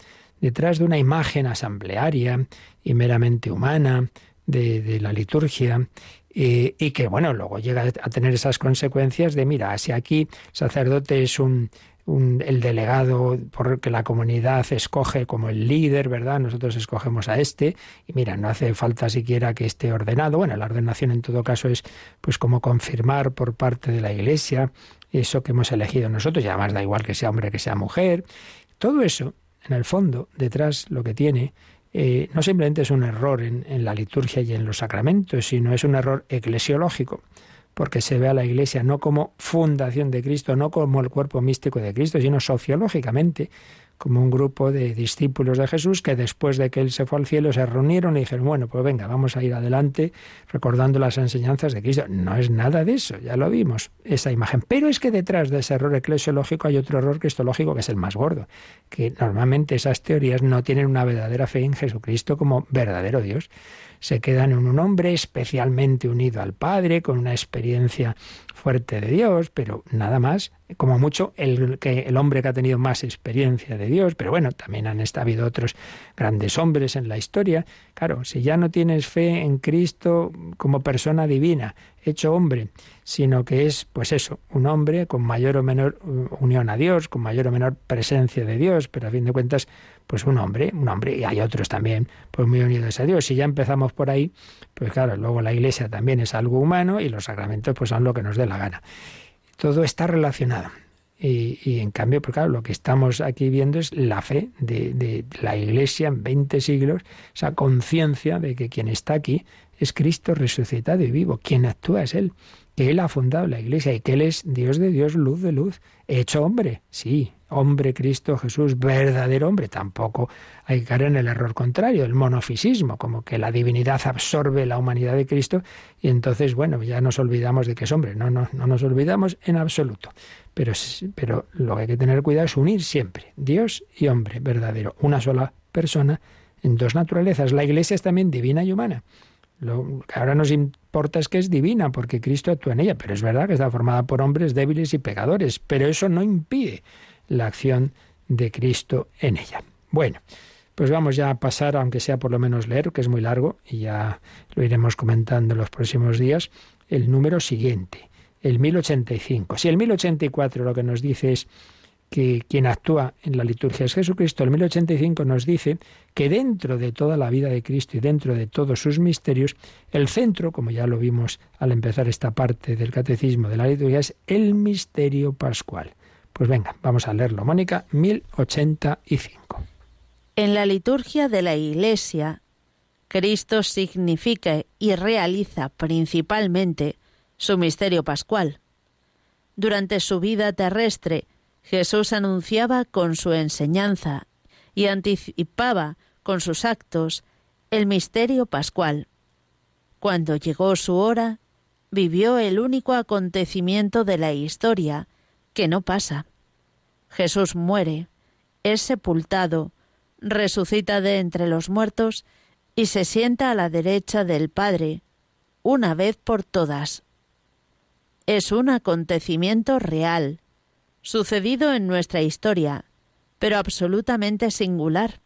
detrás de una imagen asamblearia y meramente humana, de, la liturgia eh, y que, bueno, luego llega a tener esas consecuencias de, mira, si aquí sacerdote es un, el delegado porque la comunidad escoge como el líder, ¿verdad? Nosotros escogemos a este y mira, no hace falta siquiera que esté ordenado. Bueno, la ordenación en todo caso es pues como confirmar por parte de la Iglesia eso que hemos elegido nosotros y además da igual que sea hombre que sea mujer. Todo eso, en el fondo, detrás lo que tiene eh, no simplemente es un error en, en la liturgia y en los sacramentos, sino es un error eclesiológico porque se ve a la Iglesia no como fundación de Cristo, no como el cuerpo místico de Cristo, sino sociológicamente como un grupo de discípulos de Jesús que después de que Él se fue al cielo se reunieron y dijeron, bueno, pues venga, vamos a ir adelante recordando las enseñanzas de Cristo. No es nada de eso, ya lo vimos, esa imagen. Pero es que detrás de ese error eclesiológico hay otro error cristológico que es el más gordo, que normalmente esas teorías no tienen una verdadera fe en Jesucristo como verdadero Dios se quedan en un hombre especialmente unido al Padre, con una experiencia fuerte de Dios, pero nada más, como mucho el, que el hombre que ha tenido más experiencia de Dios, pero bueno, también han habido otros grandes hombres en la historia. Claro, si ya no tienes fe en Cristo como persona divina, hecho hombre, sino que es, pues eso, un hombre con mayor o menor unión a Dios, con mayor o menor presencia de Dios, pero a fin de cuentas pues un hombre, un hombre, y hay otros también, pues muy unidos a Dios. Si ya empezamos por ahí, pues claro, luego la iglesia también es algo humano y los sacramentos pues son lo que nos dé la gana. Todo está relacionado. Y, en cambio, pues claro, lo que estamos aquí viendo es la fe de, de la Iglesia en 20 siglos, esa conciencia de que quien está aquí es Cristo resucitado y vivo, quien actúa es Él, que Él ha fundado la Iglesia y que Él es Dios de Dios, luz de luz, hecho hombre, sí, hombre Cristo Jesús, verdadero hombre. Tampoco hay que caer en el error contrario, el monofisismo, como que la divinidad absorbe la humanidad de Cristo y entonces, bueno, ya nos olvidamos de que es hombre. No, no, no nos olvidamos en absoluto. Pero, pero lo que hay que tener cuidado es unir siempre Dios y hombre verdadero, una sola persona en dos naturalezas. La Iglesia es también divina y humana. Lo ahora nos importa es que es divina, porque Cristo actúa en ella, pero es verdad que está formada por hombres débiles y pecadores, pero eso no impide la acción de Cristo en ella. Bueno, pues vamos ya a pasar, aunque sea por lo menos leer, que es muy largo, y ya lo iremos comentando en los próximos días, el número siguiente, el 1085. Si el 1084 lo que nos dice es que quien actúa en la liturgia es Jesucristo, el 1085 nos dice que dentro de toda la vida de Cristo y dentro de todos sus misterios, el centro, como ya lo vimos al empezar esta parte del catecismo de la liturgia, es el misterio pascual. Pues venga, vamos a leerlo. Mónica, 1085. En la liturgia de la Iglesia, Cristo significa y realiza principalmente su misterio pascual. Durante su vida terrestre, Jesús anunciaba con su enseñanza y anticipaba con sus actos el misterio pascual. Cuando llegó su hora, vivió el único acontecimiento de la historia que no pasa. Jesús muere, es sepultado, resucita de entre los muertos y se sienta a la derecha del Padre, una vez por todas. Es un acontecimiento real, sucedido en nuestra historia, pero absolutamente singular.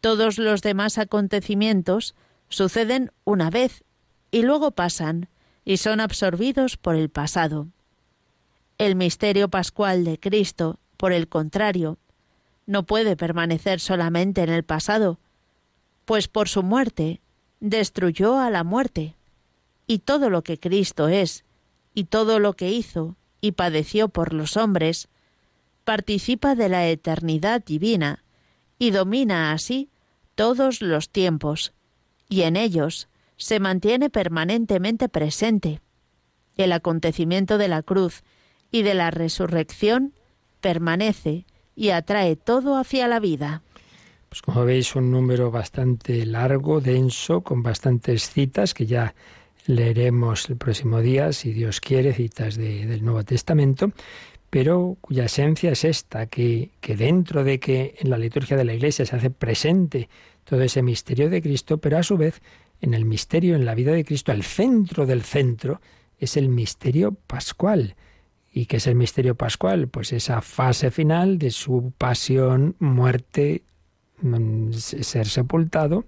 Todos los demás acontecimientos suceden una vez y luego pasan y son absorbidos por el pasado. El misterio pascual de Cristo, por el contrario, no puede permanecer solamente en el pasado, pues por su muerte destruyó a la muerte, y todo lo que Cristo es, y todo lo que hizo y padeció por los hombres, participa de la eternidad divina, y domina así todos los tiempos, y en ellos se mantiene permanentemente presente. El acontecimiento de la cruz y de la resurrección permanece y atrae todo hacia la vida. Pues como veis, un número bastante largo, denso, con bastantes citas que ya leeremos el próximo día, si Dios quiere, citas del Nuevo Testamento, pero cuya esencia es esta, que, que dentro de que en la liturgia de la Iglesia se hace presente todo ese misterio de Cristo, pero a su vez en el misterio, en la vida de Cristo, el centro del centro es el misterio pascual ¿Y qué es el misterio pascual? Pues esa fase final de su pasión, muerte, mm, ser sepultado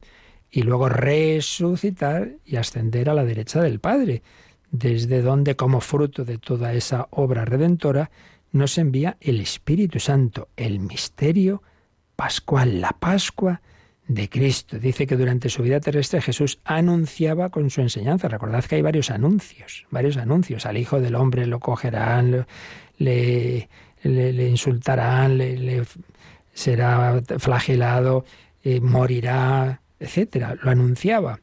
y luego resucitar y ascender a la derecha del Padre, desde donde como fruto de toda esa obra redentora nos envía el Espíritu Santo, el misterio pascual, la Pascua de Cristo. Dice que durante su vida terrestre Jesús anunciaba con su enseñanza. Recordad que hay varios anuncios, varios anuncios. Al Hijo del Hombre lo cogerán, le, le, insultarán, le, será flagelado, eh, morirá, etcétera. Lo anunciaba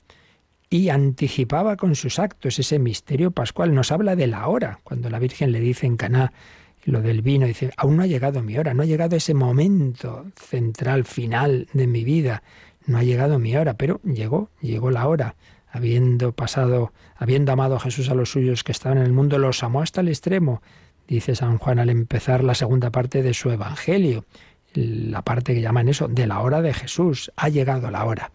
y anticipaba con sus actos ese misterio pascual. Nos habla de la hora, cuando la Virgen le dice en Caná lo del vino, dice, aún no ha llegado mi hora, no ha llegado ese momento central, final de mi vida, no ha llegado mi hora, pero llegó, llegó la hora. Habiendo pasado, habiendo amado a Jesús a los suyos que estaban en el mundo, los amó hasta el extremo, dice San Juan al empezar la segunda parte de su Evangelio, la parte que llaman eso, de la hora de Jesús. Ha llegado la hora,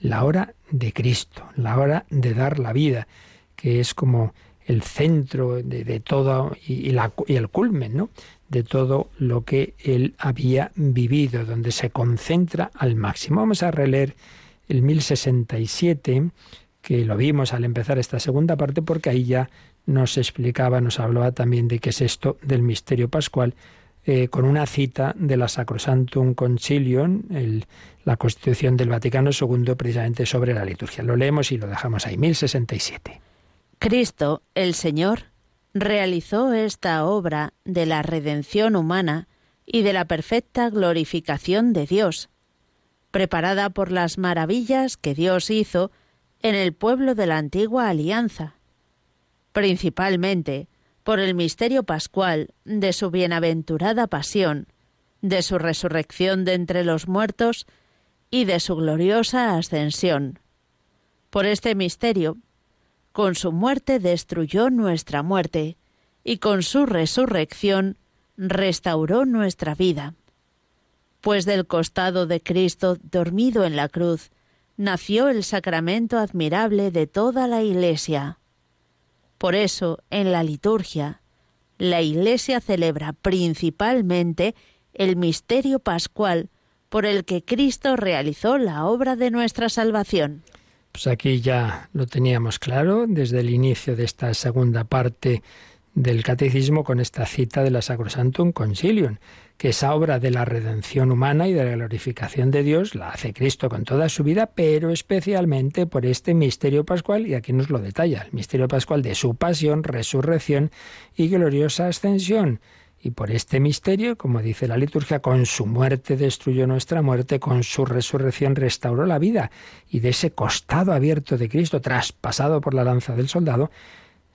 la hora de Cristo, la hora de dar la vida, que es como el centro de, todo y, y, el culmen ¿no? de todo lo que él había vivido, donde se concentra al máximo. Vamos a releer el 1067, que lo vimos al empezar esta segunda parte, porque ahí ya nos explicaba, nos hablaba también de qué es esto del misterio pascual, eh, con una cita de la Sacrosantum Concilium, la Constitución del Vaticano II, precisamente sobre la liturgia. Lo leemos y lo dejamos ahí, 1067. Cristo, el Señor, realizó esta obra de la redención humana y de la perfecta glorificación de Dios, preparada por las maravillas que Dios hizo en el pueblo de la antigua alianza, principalmente por el misterio pascual de su bienaventurada pasión, de su resurrección de entre los muertos y de su gloriosa ascensión. Por este misterio, con su muerte destruyó nuestra muerte, y con su resurrección restauró nuestra vida. Pues del costado de Cristo dormido en la cruz, nació el sacramento admirable de toda la Iglesia. Por eso, en la liturgia, la Iglesia celebra principalmente el misterio pascual por el que Cristo realizó la obra de nuestra salvación. Pues aquí ya lo teníamos claro desde el inicio de esta segunda parte del catecismo con esta cita de la Sacrosantum Concilium, que esa obra de la redención humana y de la glorificación de Dios la hace Cristo con toda su vida, pero especialmente por este misterio pascual, y aquí nos lo detalla, el misterio pascual de su pasión, resurrección y gloriosa ascensión. Y por este misterio, como dice la liturgia, con su muerte destruyó nuestra muerte, con su resurrección restauró la vida. Y de ese costado abierto de Cristo, traspasado por la lanza del soldado,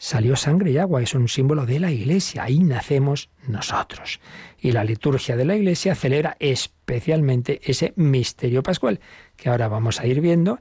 salió sangre y agua. Es un símbolo de la Iglesia. Ahí nacemos nosotros. Y la liturgia de la Iglesia celebra especialmente ese misterio pascual, que ahora vamos a ir viendo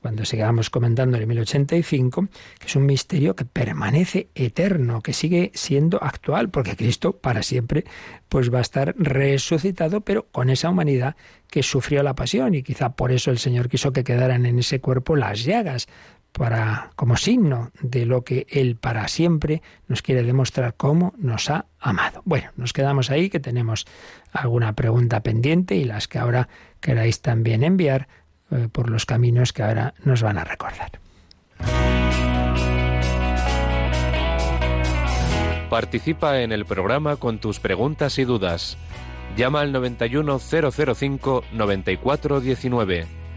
cuando sigamos comentando en el 1085, que es un misterio que permanece eterno, que sigue siendo actual, porque Cristo para siempre pues va a estar resucitado, pero con esa humanidad que sufrió la pasión y quizá por eso el Señor quiso que quedaran en ese cuerpo las llagas para como signo de lo que él para siempre nos quiere demostrar cómo nos ha amado. Bueno, nos quedamos ahí que tenemos alguna pregunta pendiente y las que ahora queráis también enviar eh, por los caminos que ahora nos van a recordar. Participa en el programa con tus preguntas y dudas. Llama al 91005 9419.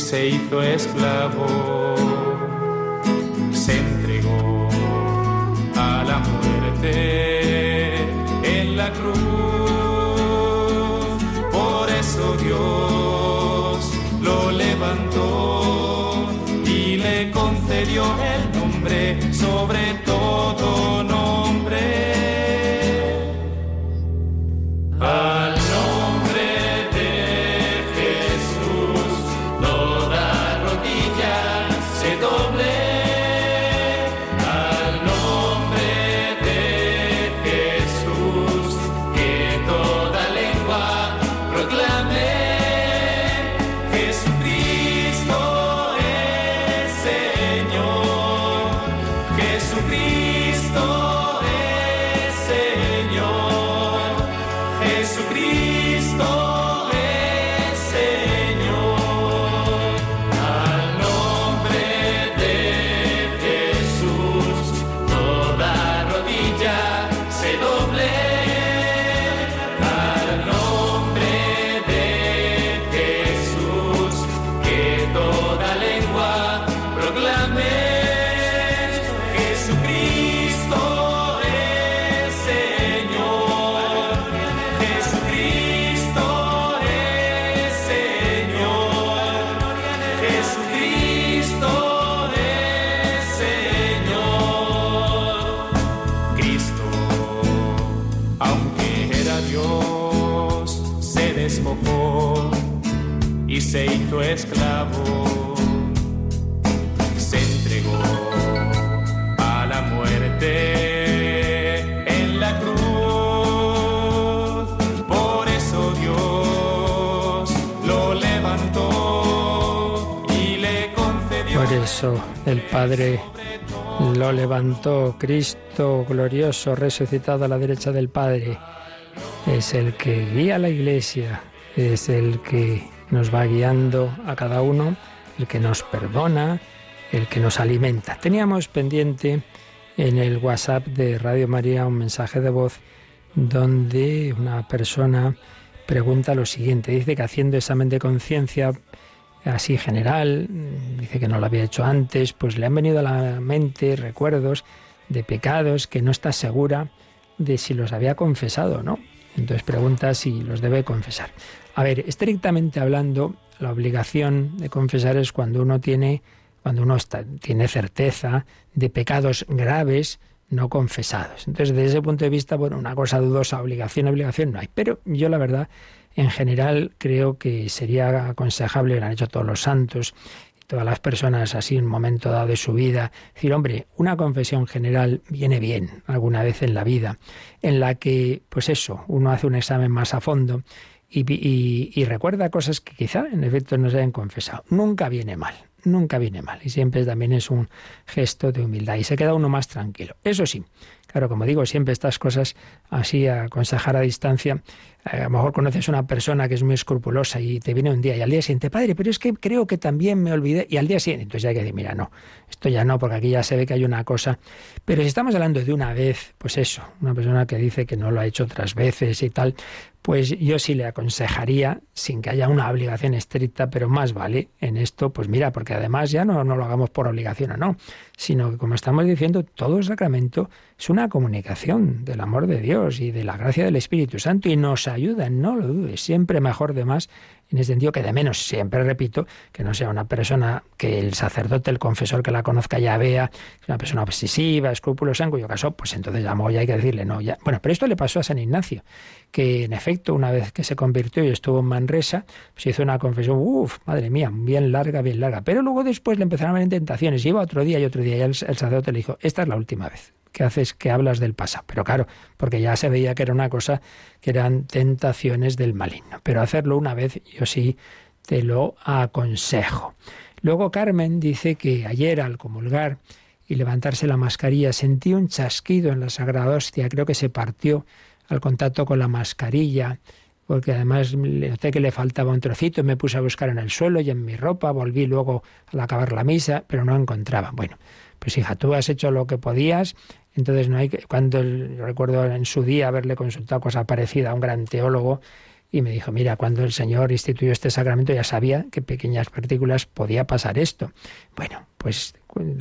se hizo esclavo, se entregó a la muerte el Padre lo levantó Cristo glorioso, resucitado a la derecha del Padre. Es el que guía a la iglesia, es el que nos va guiando a cada uno, el que nos perdona, el que nos alimenta. Teníamos pendiente en el WhatsApp de Radio María un mensaje de voz donde una persona pregunta lo siguiente. Dice que haciendo examen de conciencia así general, dice que no lo había hecho antes, pues le han venido a la mente recuerdos de pecados que no está segura de si los había confesado o no. Entonces pregunta si los debe confesar. A ver, estrictamente hablando, la obligación de confesar es cuando uno tiene, cuando uno está, tiene certeza de pecados graves no confesados. Entonces, desde ese punto de vista, bueno, una cosa dudosa, obligación, obligación no hay. Pero yo la verdad, en general, creo que sería aconsejable, lo han hecho todos los santos, todas las personas así en un momento dado de su vida, decir, hombre, una confesión general viene bien alguna vez en la vida, en la que, pues eso, uno hace un examen más a fondo y, recuerda cosas que quizá en efecto no se hayan confesado. Nunca viene mal, nunca viene mal. Y siempre también es un gesto de humildad y se queda uno más tranquilo. Eso sí, claro, como digo, siempre estas cosas así aconsejar a distancia. A lo mejor conoces a una persona que es muy escrupulosa y te viene un día y al día siguiente, padre, pero es que creo que también me olvidé. Y al día siguiente, entonces ya hay que decir, mira, no, esto ya no, porque aquí ya se ve que hay una cosa. Pero si estamos hablando de una vez, pues eso, una persona que dice que no lo ha hecho otras veces y tal, pues yo sí le aconsejaría, sin que haya una obligación estricta, pero más vale en esto, pues mira, porque además ya no, no lo hagamos por obligación o no, sino que como estamos diciendo, todo el sacramento es una comunicación del amor de Dios y de la gracia del Espíritu Santo y nos ayuda, no lo dudes, siempre mejor de más en el sentido que de menos, siempre repito, que no sea una persona que el sacerdote, el confesor que la conozca ya vea, una persona obsesiva, escrupulosa, en cuyo caso, pues entonces ya, ya hay que decirle no. Ya. Bueno, pero esto le pasó a San Ignacio, que en efecto, una vez que se convirtió y estuvo en Manresa, pues hizo una confesión, uff, madre mía, bien larga, bien larga. Pero luego después le empezaron a venir tentaciones, iba otro día y otro día, y el sacerdote le dijo, esta es la última vez que haces que hablas del pasado. Pero claro, porque ya se veía que era una cosa que eran tentaciones del maligno. Pero hacerlo una vez yo sí te lo aconsejo. Luego Carmen dice que ayer al comulgar y levantarse la mascarilla sentí un chasquido en la Sagrada Hostia, creo que se partió al contacto con la mascarilla, porque además noté que le faltaba un trocito, me puse a buscar en el suelo y en mi ropa, volví luego al acabar la misa, pero no encontraba. Bueno, pues hija, tú has hecho lo que podías, entonces no hay que, cuando recuerdo en su día haberle consultado cosa parecida a un gran teólogo y me dijo, mira, cuando el Señor instituyó este sacramento ya sabía que pequeñas partículas podía pasar esto. Bueno, pues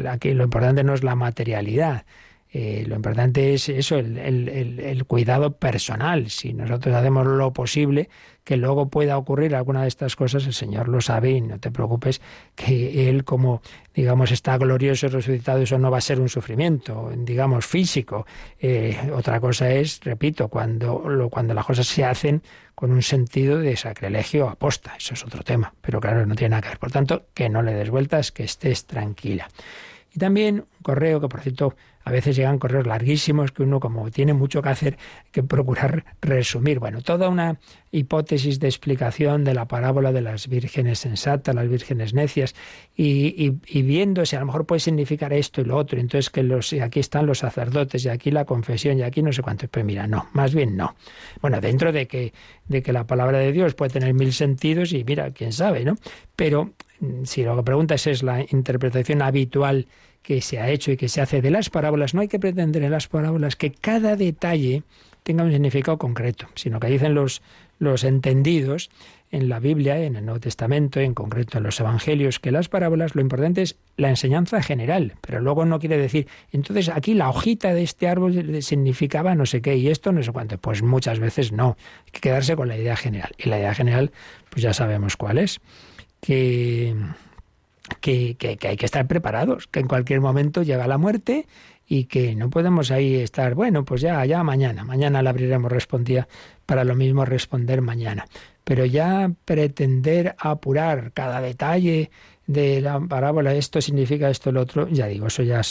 aquí lo importante no es la materialidad, eh, lo importante es eso, el, el, cuidado personal. Si nosotros hacemos lo posible que luego pueda ocurrir alguna de estas cosas, el Señor lo sabe y no te preocupes que Él, como digamos, está glorioso y resucitado, eso no va a ser un sufrimiento, digamos, físico. Eh, otra cosa es, repito, cuando, lo, cuando las cosas se hacen con un sentido de sacrilegio aposta, eso es otro tema, pero claro, no tiene nada que ver. Por tanto, que no le des vueltas, que estés tranquila. Y también un correo que, por cierto, a veces llegan correos larguísimos que uno, como tiene mucho que hacer, que procurar <laughs> resumir. Bueno, toda una hipótesis de explicación de la parábola de las vírgenes sensatas, las vírgenes necias, y, viendo si a lo mejor puede significar esto y lo otro. Entonces, que los, aquí están los sacerdotes, y aquí la confesión, y aquí no sé cuánto. Pues mira, no, más bien no. Bueno, dentro de que, de que la palabra de Dios puede tener mil sentidos, y mira, quién sabe, ¿no? Pero si lo que preguntas es la interpretación habitual que se ha hecho y que se hace de las parábolas, no hay que pretender en las parábolas que cada detalle tenga un significado concreto, sino que dicen los, los entendidos en la Biblia, en el Nuevo Testamento, en concreto en los Evangelios, que las parábolas lo importante es la enseñanza general, pero luego no quiere decir, entonces aquí la hojita de este árbol significaba no sé qué y esto no sé cuánto. Pues muchas veces no, hay que quedarse con la idea general. Y la idea general, pues ya sabemos cuál es, que que, hay que estar preparados, que en cualquier momento llega la muerte y que no podemos ahí estar, bueno, pues ya, ya mañana, mañana la abriremos, respondía para lo mismo responder mañana. Pero ya pretender apurar cada detalle de la parábola, esto significa esto, lo otro, ya digo, eso ya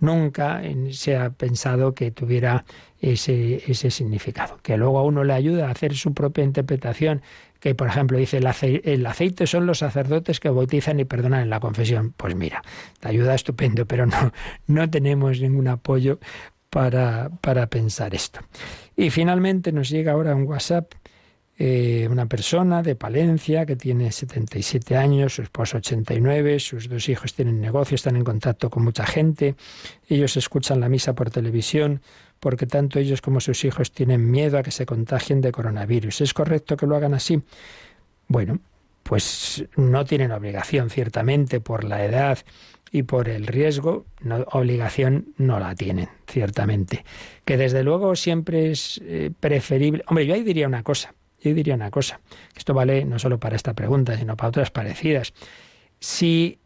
nunca se ha pensado que tuviera ese, ese significado. Que luego a uno le ayuda a hacer su propia interpretación, que por ejemplo dice el aceite, el aceite son los sacerdotes que bautizan y perdonan en la confesión. Pues mira, te ayuda estupendo, pero no, no tenemos ningún apoyo para, para pensar esto. Y finalmente nos llega ahora un WhatsApp eh, una persona de Palencia que tiene 77 años, su esposo 89, sus dos hijos tienen negocio, están en contacto con mucha gente, ellos escuchan la misa por televisión porque tanto ellos como sus hijos tienen miedo a que se contagien de coronavirus. ¿Es correcto que lo hagan así? Bueno, pues no tienen obligación, ciertamente, por la edad y por el riesgo, no, obligación no la tienen, ciertamente. Que desde luego siempre es eh, preferible. Hombre, yo ahí diría una cosa, yo diría una cosa, esto vale no solo para esta pregunta, sino para otras parecidas. Si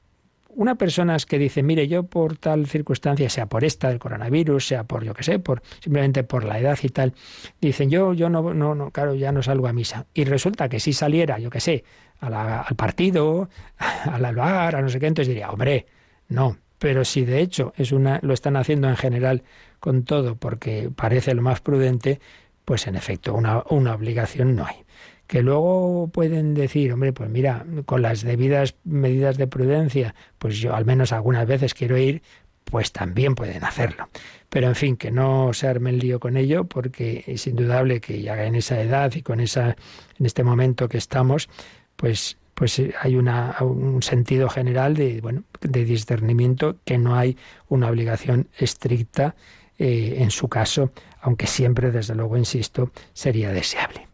una persona que dice, mire, yo por tal circunstancia, sea por esta del coronavirus, sea por yo que sé, por simplemente por la edad y tal, dicen, yo, yo no, no, no, claro, ya no salgo a misa. Y resulta que si saliera, yo que sé, al partido, <laughs> al albar, a no sé qué, entonces diría, hombre, no. Pero si de hecho es una, lo están haciendo en general con todo porque parece lo más prudente, pues en efecto, una, una obligación no hay que luego pueden decir, hombre, pues mira, con las debidas medidas de prudencia, pues yo al menos algunas veces quiero ir, pues también pueden hacerlo. Pero en fin, que no se arme el lío con ello, porque es indudable que ya en esa edad y con esa, en este momento que estamos, pues, pues hay una, un sentido general de, bueno, de discernimiento que no hay una obligación estricta eh, en su caso, aunque siempre, desde luego, insisto, sería deseable.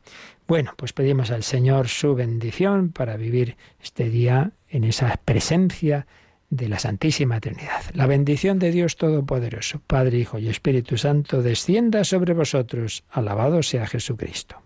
Bueno, pues pedimos al Señor su bendición para vivir este día en esa presencia de la Santísima Trinidad. La bendición de Dios Todopoderoso, Padre, Hijo y Espíritu Santo, descienda sobre vosotros. Alabado sea Jesucristo.